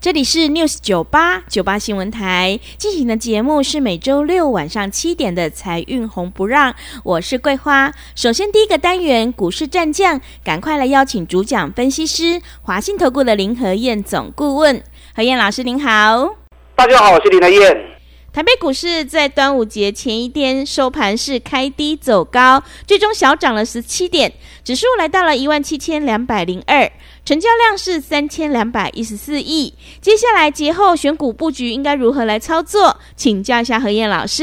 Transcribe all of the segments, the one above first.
这里是 News 九八九八新闻台进行的节目是每周六晚上七点的财运红不让，我是桂花。首先第一个单元股市战将，赶快来邀请主讲分析师华信投顾的林和燕总顾问，何燕老师您好。大家好，我是林和燕。台北股市在端午节前一天收盘是开低走高，最终小涨了十七点，指数来到了一万七千两百零二。成交量是三千两百一十四亿。接下来节后选股布局应该如何来操作？请教一下何燕老师。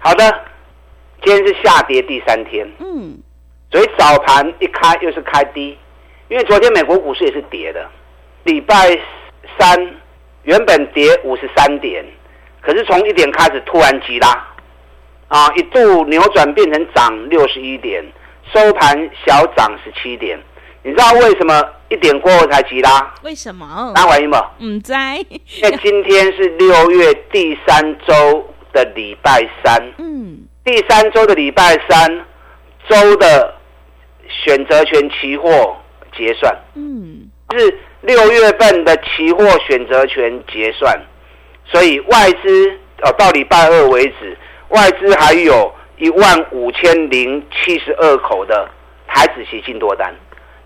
好的，今天是下跌第三天，嗯，所以早盘一开又是开低，因为昨天美国股市也是跌的。礼拜三原本跌五十三点，可是从一点开始突然急拉，啊，一度扭转变成涨六十一点，收盘小涨十七点。你知道为什么一点过后才急拉？为什么？那原因吗？唔在。因为今天是六月第三周的礼拜三。嗯。第三周的礼拜三，周的选择权期货结算。嗯。是六月份的期货选择权结算，所以外资哦到礼拜二为止，外资还有一万五千零七十二口的台子期进多单。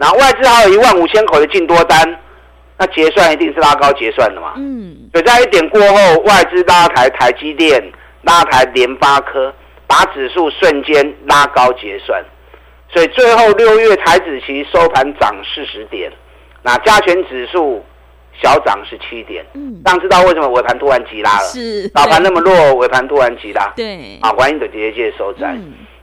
那外资还有一万五千口的进多单，那结算一定是拉高结算的嘛？嗯，所以在一点过后，外资拉抬台积电，拉抬联发科，把指数瞬间拉高结算，所以最后六月台子期收盘涨四十点，那加权指数小涨十七点。嗯，当知道为什么尾盘突然急拉了？是早盘那么弱，尾盘突然急拉。对，啊，欢迎的节节收窄。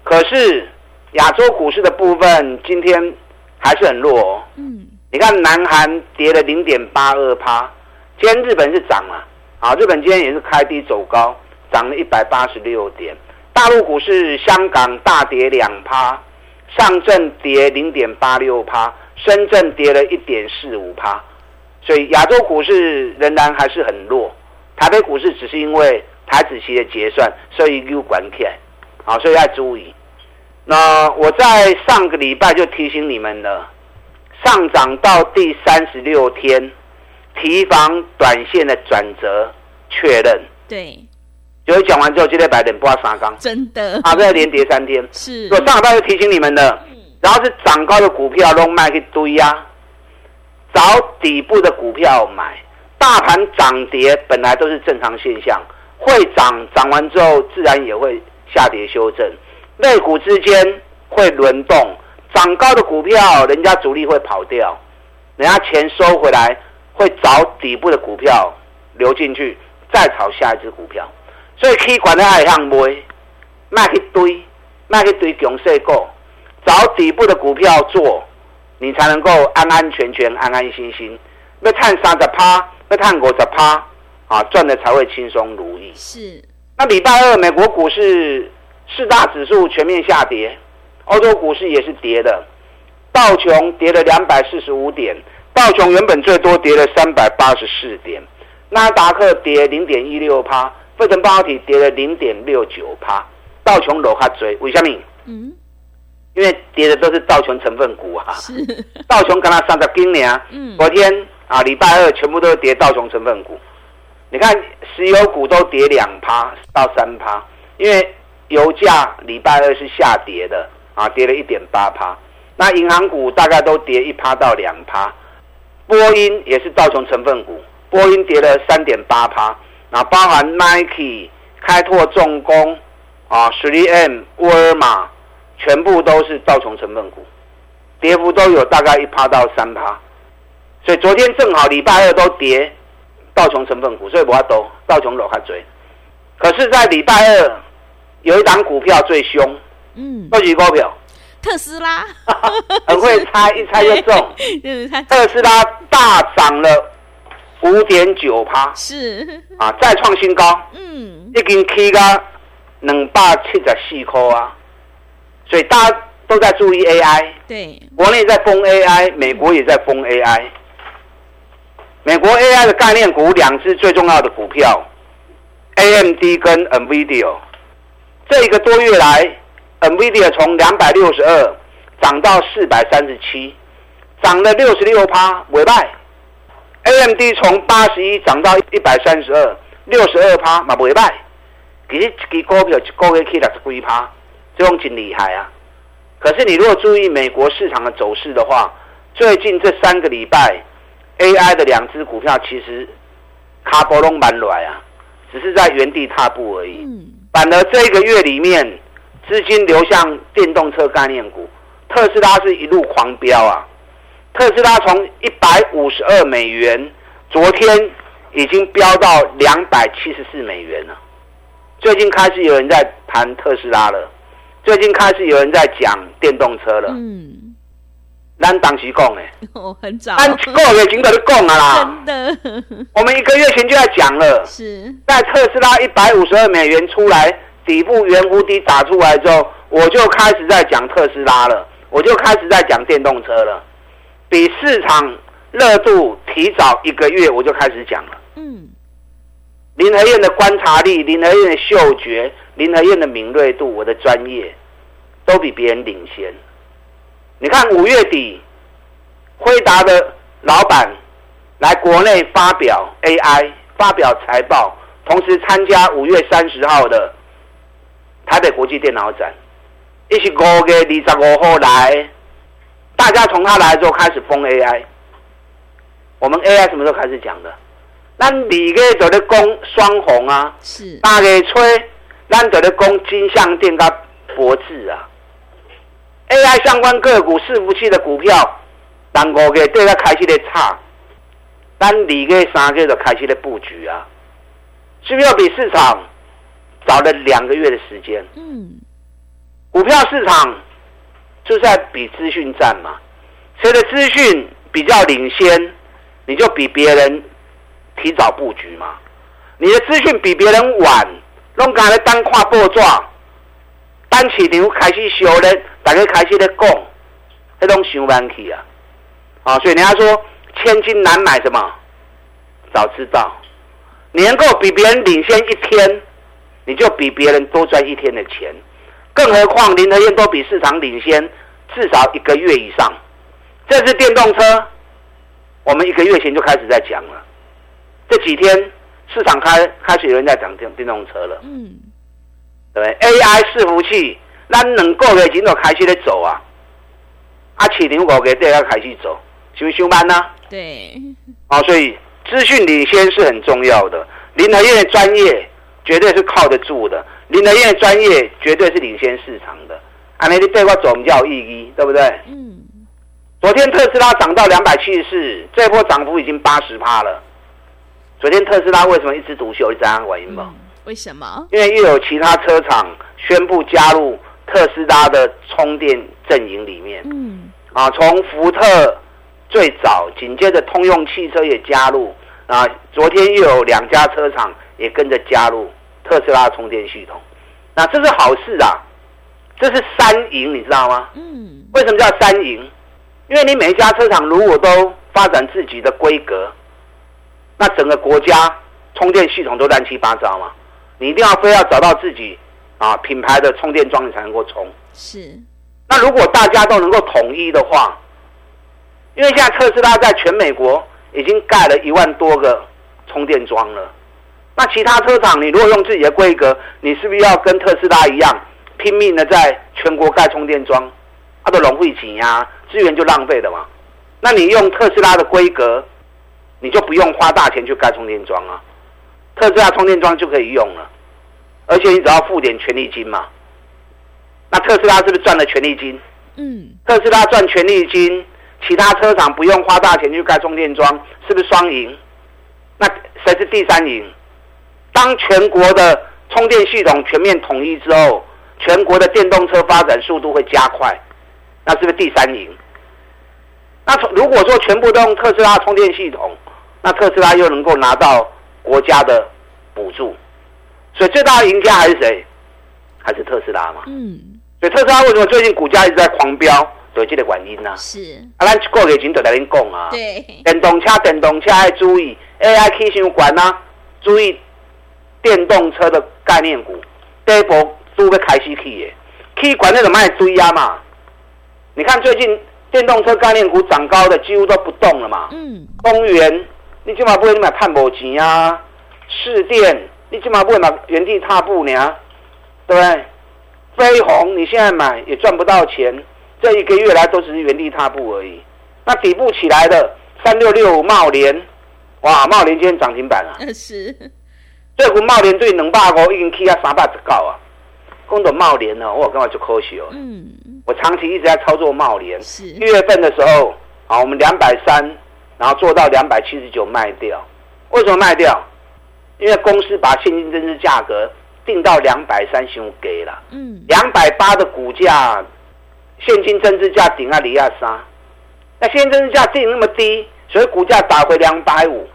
可是亚洲股市的部分今天。还是很弱哦。嗯，你看南韩跌了零点八二趴，今天日本是涨了啊。日本今天也是开低走高，涨了一百八十六点。大陆股市，香港大跌两趴，上证跌零点八六趴，深圳跌了一点四五趴。所以亚洲股市仍然还是很弱。台北股市只是因为台子期的结算，所以又管起来，好，所以要注意。那我在上个礼拜就提醒你们了，上涨到第三十六天，提防短线的转折确认。对，就讲完之后，今天白点不要杀缸，真的，啊，再连跌三天。是，我上礼拜就提醒你们的，然后是涨高的股票都卖一堆呀，找底部的股票买。大盘涨跌本来都是正常现象，会涨，涨完之后自然也会下跌修正。类股之间会轮动，涨高的股票，人家主力会跑掉，人家钱收回来，会找底部的股票流进去，再炒下一只股票。所以可管的爱向买，卖一堆，卖一堆强势股，找底部的股票做，你才能够安安全全、安安心心。要探三十趴，要探五十趴，啊，赚的才会轻松如意。是。那礼拜二美国股市。四大指数全面下跌，欧洲股市也是跌的，道琼跌了两百四十五点，道琼原本最多跌了三百八十四点，纳达克跌零点一六趴，费城半导体跌了零点六九趴，道琼楼下追，为什么？嗯，因为跌的都是道琼成分股啊，是。道琼刚刚上个今年，嗯，昨天啊礼拜二全部都是跌道琼成分股，你看石油股都跌两趴到三趴，因为。油价礼拜二是下跌的啊，跌了一点八趴。那银行股大概都跌一趴到两趴。波音也是道琼成分股，波音跌了三点八趴。那包含 Nike、开拓重工啊、3M、沃尔玛，全部都是道琼成分股，跌幅都有大概一趴到三趴。所以昨天正好礼拜二都跌道琼成分股，所以我要都道琼落下追。可是，在礼拜二。有一档股票最凶，嗯，何举股票？特斯拉，很会猜，一猜就中。特斯拉大涨了五点九趴，是啊，再创新高。嗯，已经起个两百七十四块啊，所以大家都在注意 AI。对，国内在封 AI，美国也在封 AI。美国 AI 的概念股两只最重要的股票，AMD 跟 NVIDIA。这一个多月来，NVIDIA 从两百六十二涨到四百三十七，涨了六十六趴，尾败。AMD 从八十一涨到一百三十二，六十二趴嘛尾败。其实一支股票一个月可以六十几趴，这种真厉害啊！可是你如果注意美国市场的走势的话，最近这三个礼拜，AI 的两只股票其实卡波隆蛮软啊，只是在原地踏步而已。反而这个月里面，资金流向电动车概念股，特斯拉是一路狂飙啊！特斯拉从一百五十二美元，昨天已经飙到两百七十四美元了。最近开始有人在谈特斯拉了，最近开始有人在讲电动车了。嗯。咱当时讲诶，哦，很早，按个月前就在讲啊啦，真的，我们一个月前就在讲了，是。在特斯拉一百五十二美元出来，底部圆弧底打出来之后，我就开始在讲特斯拉了，我就开始在讲电动车了，比市场热度提早一个月，我就开始讲了。嗯，林和燕的观察力，林和燕的嗅觉，林和燕的敏锐度，我的专业，都比别人领先。你看五月底，辉达的老板来国内发表 AI，发表财报，同时参加五月三十号的台北国际电脑展，一起五月二十五号来，大家从他来之后开始封 AI。我们 AI 什么时候开始讲的？那你个在咧攻双红啊，是大个吹，咱在咧攻金相电跟博智啊。AI 相关个股、伺服器的股票，当五月对它开始咧差，但二月、三月就开始咧布局啊，是不是要比市场早了两个月的时间？嗯，股票市场就是在比资讯战嘛，谁的资讯比较领先，你就比别人提早布局嘛。你的资讯比别人晚，拢敢咧单跨波状。单市场开始修咧，大家开始咧讲，那种想慢去啊，啊，所以人家说千金难买什么？早知道，你能够比别人领先一天，你就比别人多赚一天的钱。更何况林德燕都比市场领先至少一个月以上。这是电动车，我们一个月前就开始在讲了。这几天市场开开始有人在讲电电动车了。嗯。对，AI 伺服器，咱两个月前就开始咧走啊，啊，市场五月底要开始走，是不是上班呢？对，啊，所以资讯领先是很重要的。林和燕的专业绝对是靠得住的，林和燕的专业绝对是领先市场的。啊，那你对我走比较有意义，对不对？嗯。昨天特斯拉涨到两百七十四，这波涨幅已经八十趴了。昨天特斯拉为什么一枝独秀？你知道原因吗？为什么？因为又有其他车厂宣布加入特斯拉的充电阵营里面。嗯。啊，从福特最早，紧接着通用汽车也加入。啊，昨天又有两家车厂也跟着加入特斯拉充电系统。那这是好事啊！这是三赢，你知道吗？嗯。为什么叫三赢？因为你每一家车厂如果都发展自己的规格，那整个国家充电系统都乱七八糟嘛。你一定要非要找到自己啊品牌的充电桩，你才能够充。是。那如果大家都能够统一的话，因为现在特斯拉在全美国已经盖了一万多个充电桩了，那其他车厂你如果用自己的规格，你是不是要跟特斯拉一样拼命的在全国盖充电桩？它的龙费钱呀，资源就浪费了嘛。那你用特斯拉的规格，你就不用花大钱去盖充电桩啊。特斯拉充电桩就可以用了，而且你只要付点权利金嘛。那特斯拉是不是赚了权利金？嗯。特斯拉赚权利金，其他车厂不用花大钱去盖充电桩，是不是双赢？那谁是第三赢？当全国的充电系统全面统一之后，全国的电动车发展速度会加快，那是不是第三赢？那如果说全部都用特斯拉充电系统，那特斯拉又能够拿到国家的补助，所以最大的赢家还是谁？还是特斯拉嘛？嗯。所以特斯拉为什么最近股价一直在狂飙？有这个原因呢？是。啊，咱过月前就在恁讲啊。对。电动车，电动车要注意 AI 起上管啊，注意电动车的概念股，第一波都要开始起的，起管那种卖追啊嘛。你看最近。电动车概念股涨高的几乎都不动了嘛。嗯。公园，你起码不会买碳博钱啊。市电，你起码不会买原地踏步呢，对不对？飞鸿，你现在买也赚不到钱，这一个月来都只是原地踏步而已。那底部起来的三六六五茂联，哇，茂联今天涨停板啊。是。这股茂联对两百五已经起啊三百只高啊。讲到茂联呢，我感觉就可惜哦。嗯。我长期一直在操作茂联，一月份的时候啊，我们两百三，然后做到两百七十九卖掉。为什么卖掉？因为公司把现金增值价格定到两百三，十五给了。嗯。两百八的股价，现金增值价顶啊里亚三，那现金增值价定那么低，所以股价打回两百五。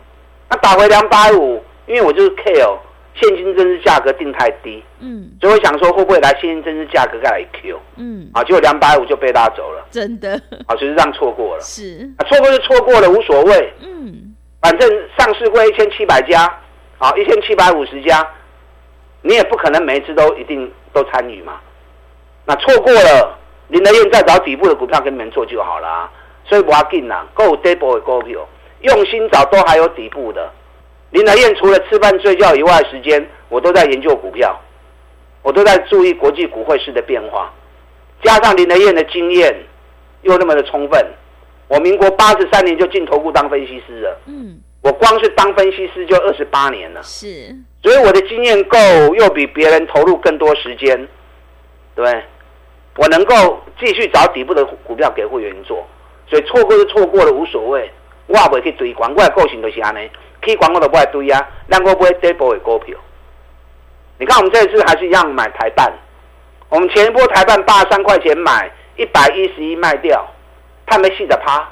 那打回两百五，因为我就是 K 哦。现金增值价格定太低，嗯，所以我想说会不会来现金增值价格再来 Q，嗯，啊，结果两百五就被拉走了，真的，啊，就是这样错过了，是，啊，错过就错过了，无所谓，嗯，反正上市会一千七百家，啊，一千七百五十家，你也不可能每一次都一定都参与嘛，那错过了，林德燕再找底部的股票跟你们做就好了，所以我要进啦，够 double 的股票，用心找都还有底部的。林德燕除了吃饭睡觉以外，时间我都在研究股票，我都在注意国际股汇市的变化。加上林德燕的经验又那么的充分，我民国八十三年就进投顾当分析师了。嗯，我光是当分析师就二十八年了。是，所以我的经验够，又比别人投入更多时间，对，我能够继续找底部的股票给会员做。所以错过就错过了，无所谓。我也不会去追广，我的个性就是安尼。K 广告都不爱堆啊，两个不会 double 的股票。你看我们这一次还是一样买台办，我们前一波台办八十三块钱买，一百一十一卖掉，它没戏的趴，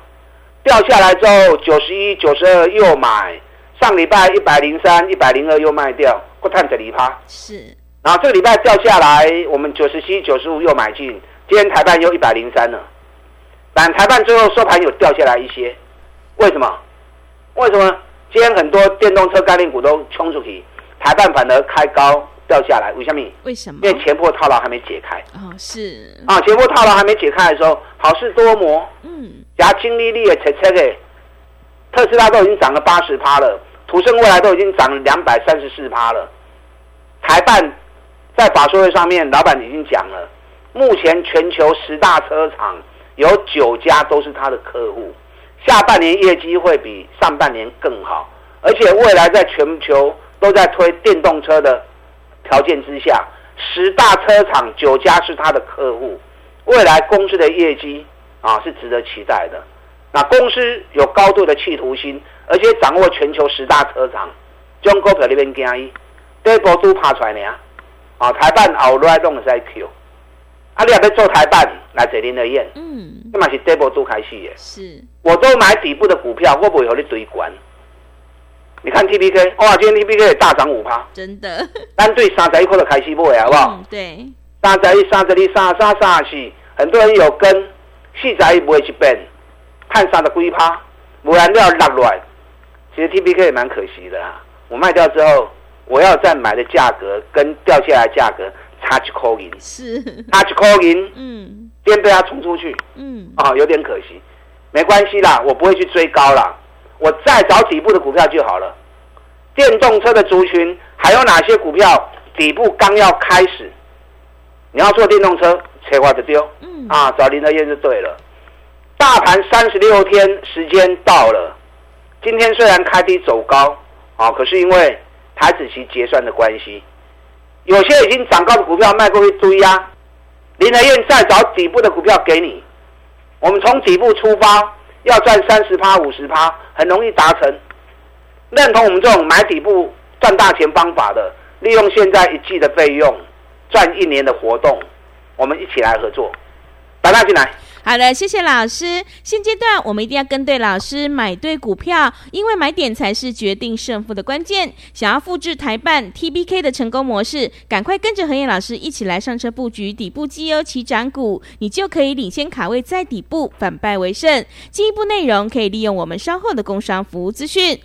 掉下来之后九十一、九十二又买，上礼拜一百零三、一百零二又卖掉，不探着离趴。是。然后这个礼拜掉下来，我们九十七、九十五又买进，今天台办又一百零三了，但台办最后收盘有掉下来一些，为什么？为什么？今天很多电动车概念股都冲出去，台半反而开高掉下来，为什么？为什么？因为前破套牢还没解开。哦，是啊，前破套牢还没解开的时候，好事多磨。嗯，加金利利也切切的，特斯拉都已经涨了八十趴了，途胜未来都已经涨了两百三十四趴了。台办在法说会上面，老板已经讲了，目前全球十大车厂有九家都是他的客户。下半年业绩会比上半年更好，而且未来在全球都在推电动车的条件之下，十大车厂九家是他的客户，未来公司的业绩啊是值得期待的。那公司有高度的企图心，而且掌握全球十大车厂，中股票那边建议，第一波都爬出来呢啊，台办后来弄在 Q。啊，你也要做台办来坐林的宴，嗯，那嘛是底部都开始的。是，我都买底部的股票，我不会和你堆关。你看 T P K，哇，今天 T P K 也大涨五趴，真的。单对三十一块的开始买，好不好？对。三十一、三十二、三三、三十四，很多人有跟，四十一买一变，看三十几趴，不然要落来。其实 T P K 也蛮可惜的啦，我卖掉之后，我要再买的价格跟掉下来价格。差几块银是，差几块银，嗯，今天被他冲出去，嗯，啊，有点可惜，没关系啦，我不会去追高啦，我再找底部的股票就好了。电动车的族群还有哪些股票底部刚要开始？你要做电动车，切花就丢，嗯，啊，找林德燕就对了。大盘三十六天时间到了，今天虽然开低走高，啊，可是因为台子期结算的关系。有些已经涨高的股票卖过去追啊，林德燕再找底部的股票给你。我们从底部出发，要赚三十趴、五十趴，很容易达成。认同我们这种买底部赚大钱方法的，利用现在一季的费用赚一年的活动，我们一起来合作，打大进来。好的，谢谢老师。现阶段我们一定要跟对老师，买对股票，因为买点才是决定胜负的关键。想要复制台办 T B K 的成功模式，赶快跟着何燕老师一起来上车布局底部绩优起涨股，你就可以领先卡位在底部，反败为胜。进一步内容可以利用我们稍后的工商服务资讯。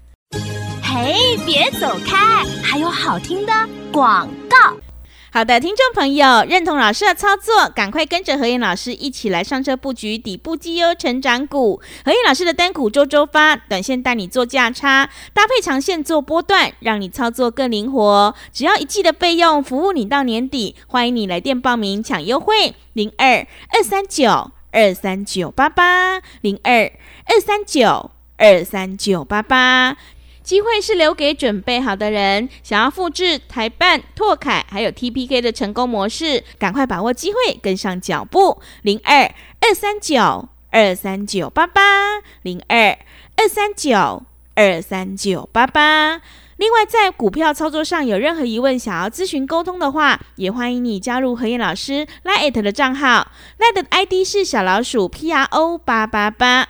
嘿，别走开，还有好听的广告。好的，听众朋友，认同老师的操作，赶快跟着何燕老师一起来上车布局底部绩优成长股。何燕老师的单股周周发，短线带你做价差，搭配长线做波段，让你操作更灵活。只要一季的费用，服务你到年底。欢迎你来电报名抢优惠，零二二三九二三九八八，零二二三九二三九八八。机会是留给准备好的人。想要复制台办、拓凯还有 TPK 的成功模式，赶快把握机会，跟上脚步。零二二三九二三九八八，零二二三九二三九八八。另外，在股票操作上有任何疑问，想要咨询沟通的话，也欢迎你加入何燕老师 Line 的账号，Line 的 ID 是小老鼠 PRO 八八八。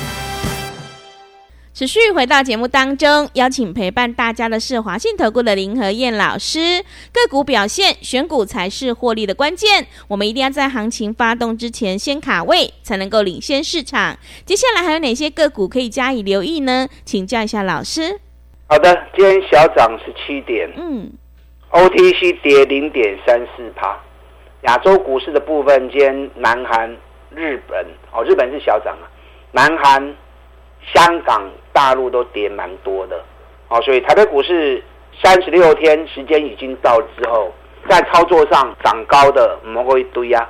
持续回到节目当中，邀请陪伴大家的是华信投顾的林和燕老师。个股表现，选股才是获利的关键。我们一定要在行情发动之前先卡位，才能够领先市场。接下来还有哪些个股可以加以留意呢？请教一下老师。好的，今天小涨十七点，嗯，OTC 跌零点三四帕。亚洲股市的部分，今天南韩、日本，哦，日本是小涨啊，南韩。香港、大陆都跌蛮多的，好，所以台北股市三十六天时间已经到之后，在操作上涨高的们会一堆啊，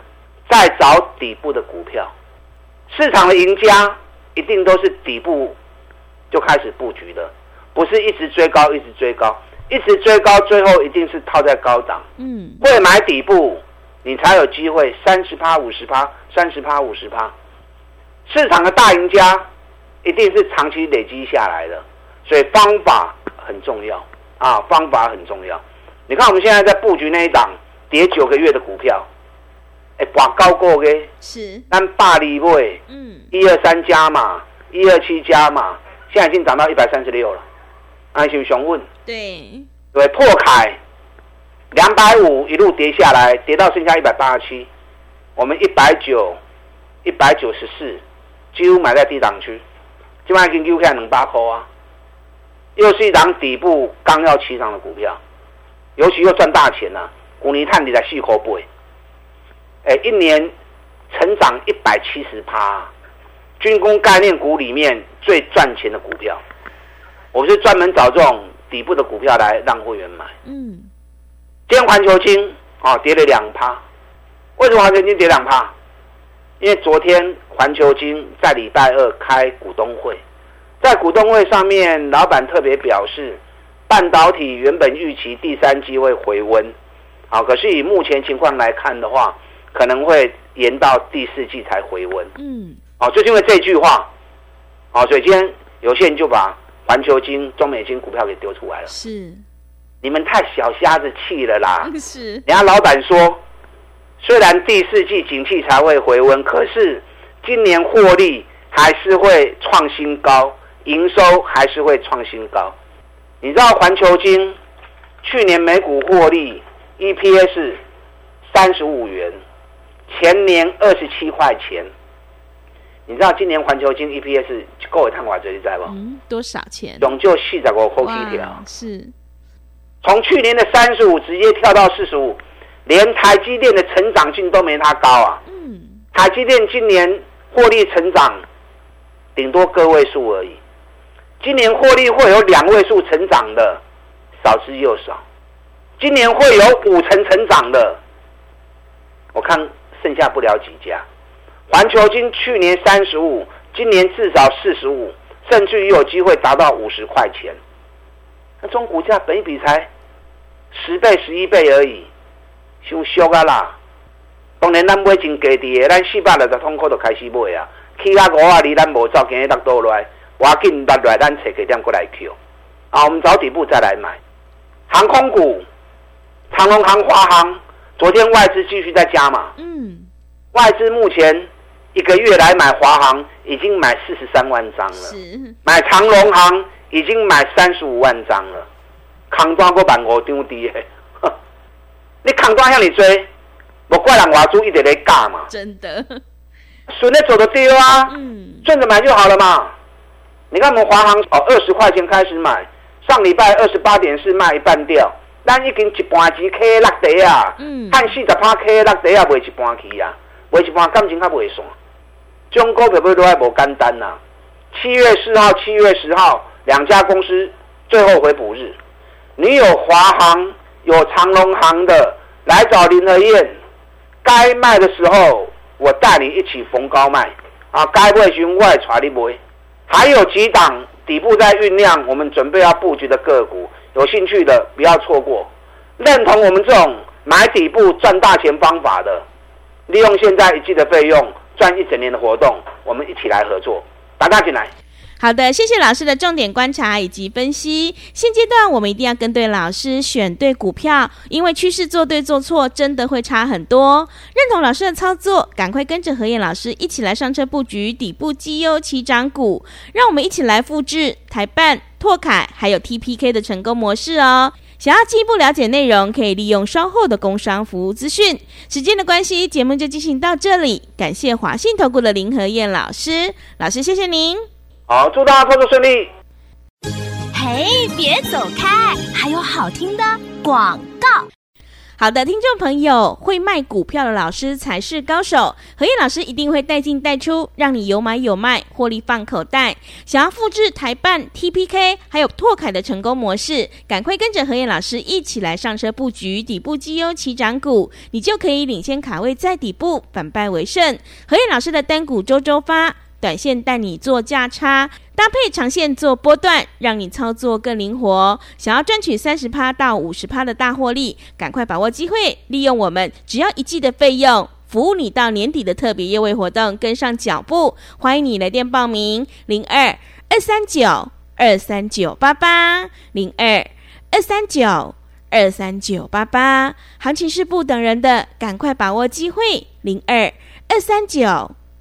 再找底部的股票，市场的赢家一定都是底部就开始布局的，不是一直追高，一直追高，一直追高，最后一定是套在高档。嗯，会买底部，你才有机会三十趴、五十趴、三十趴、五十趴，市场的大赢家。一定是长期累积下来的，所以方法很重要啊！方法很重要。你看我们现在在布局那一档跌九个月的股票，哎，挂高过嘅，是，但大利位，嗯，一二三加嘛，一二七加嘛，现在已经涨到一百三十六了。安熊熊问，对，对，破凯两百五一路跌下来，跌到剩下一百八十七，我们一百九，一百九十四，几乎买在低档区。今晚跟 U K 能八扣啊，又是一档底部刚要起涨的股票，尤其又赚大钱啊。股尼探底在细口不？哎，一年成长一百七十趴，军工概念股里面最赚钱的股票。我是专门找这种底部的股票来让会员买。嗯，今天环球金啊跌了两趴，为什么环球金跌两趴？因为昨天环球金在礼拜二开股东会，在股东会上面，老板特别表示，半导体原本预期第三季会回温，好，可是以目前情况来看的话，可能会延到第四季才回温。嗯，好，就是因为这句话，好，所以今天有些人就把环球金、中美金股票给丢出来了。是，你们太小瞎子气了啦！是，人家老板说。虽然第四季景气才会回温，可是今年获利还是会创新高，营收还是会创新高。你知道环球金去年每股获利 EPS 三十五元，前年二十七块钱。你知道今年环球金 EPS 够一趟话这里在不？嗯，多少钱？总就四十个后期条，是。从去年的三十五直接跳到四十五。连台积电的成长性都没它高啊！嗯，台积电今年获利成长顶多个位数而已，今年获利会有两位数成长的少之又少，今年会有五成成长的我看剩下不了几家。环球金去年三十五，今年至少四十五，甚至于有机会达到五十块钱。那中股价本比才十倍、十一倍而已，收俗啊啦！当然咱买真低的，咱四百六十通股就开始买啊。起啊五啊离咱无走，今日落倒来，我紧落来，咱找个点过来 Q。啊，我们找底部再来买。航空股，长龙航、华航，昨天外资继续在加嘛。嗯。外资目前一个月来买华航，已经买四十三万张了。是。买长龙航已经买三十五万张了。扛单个万五张低的，你扛单向你追，我怪人外资一直在尬嘛。真的。顺着走的丢啊。嗯。顺着买就好了嘛。你看我们华航哦，二十块钱开始买。上礼拜二十八点四卖一半掉，咱已经一半钱 K 落地啊，嗯看四十趴 K 落地啊，卖一半去啊，卖一半感情较袂爽。中国股票都还无简单呐。七月四号、七月十号两家公司最后回补日，你有华航、有长隆航的来找林和燕，该卖的时候我带你一起逢高卖啊，该卖时我也带你买，还有几档。底部在酝酿，我们准备要布局的个股，有兴趣的不要错过。认同我们这种买底部赚大钱方法的，利用现在一季的费用赚一整年的活动，我们一起来合作，打大进来。好的，谢谢老师的重点观察以及分析。现阶段我们一定要跟对老师，选对股票，因为趋势做对做错真的会差很多。认同老师的操作，赶快跟着何燕老师一起来上车布局底部绩优起涨股，让我们一起来复制台办、拓凯还有 TPK 的成功模式哦。想要进一步了解内容，可以利用稍后的工商服务资讯。时间的关系，节目就进行到这里。感谢华信投顾的林和燕老师，老师谢谢您。好，祝大家操作顺利。嘿，别走开，还有好听的广告。好的，听众朋友，会卖股票的老师才是高手。何燕老师一定会带进带出，让你有买有卖，获利放口袋。想要复制台办、TPK 还有拓凯的成功模式，赶快跟着何燕老师一起来上车布局底部绩优起涨股，你就可以领先卡位在底部，反败为胜。何燕老师的单股周周发。短线带你做价差，搭配长线做波段，让你操作更灵活。想要赚取三十趴到五十趴的大获利，赶快把握机会，利用我们只要一季的费用，服务你到年底的特别优惠活动，跟上脚步。欢迎你来电报名：零二二三九二三九八八零二二三九二三九八八。行情是不等人的，赶快把握机会：零二二三九。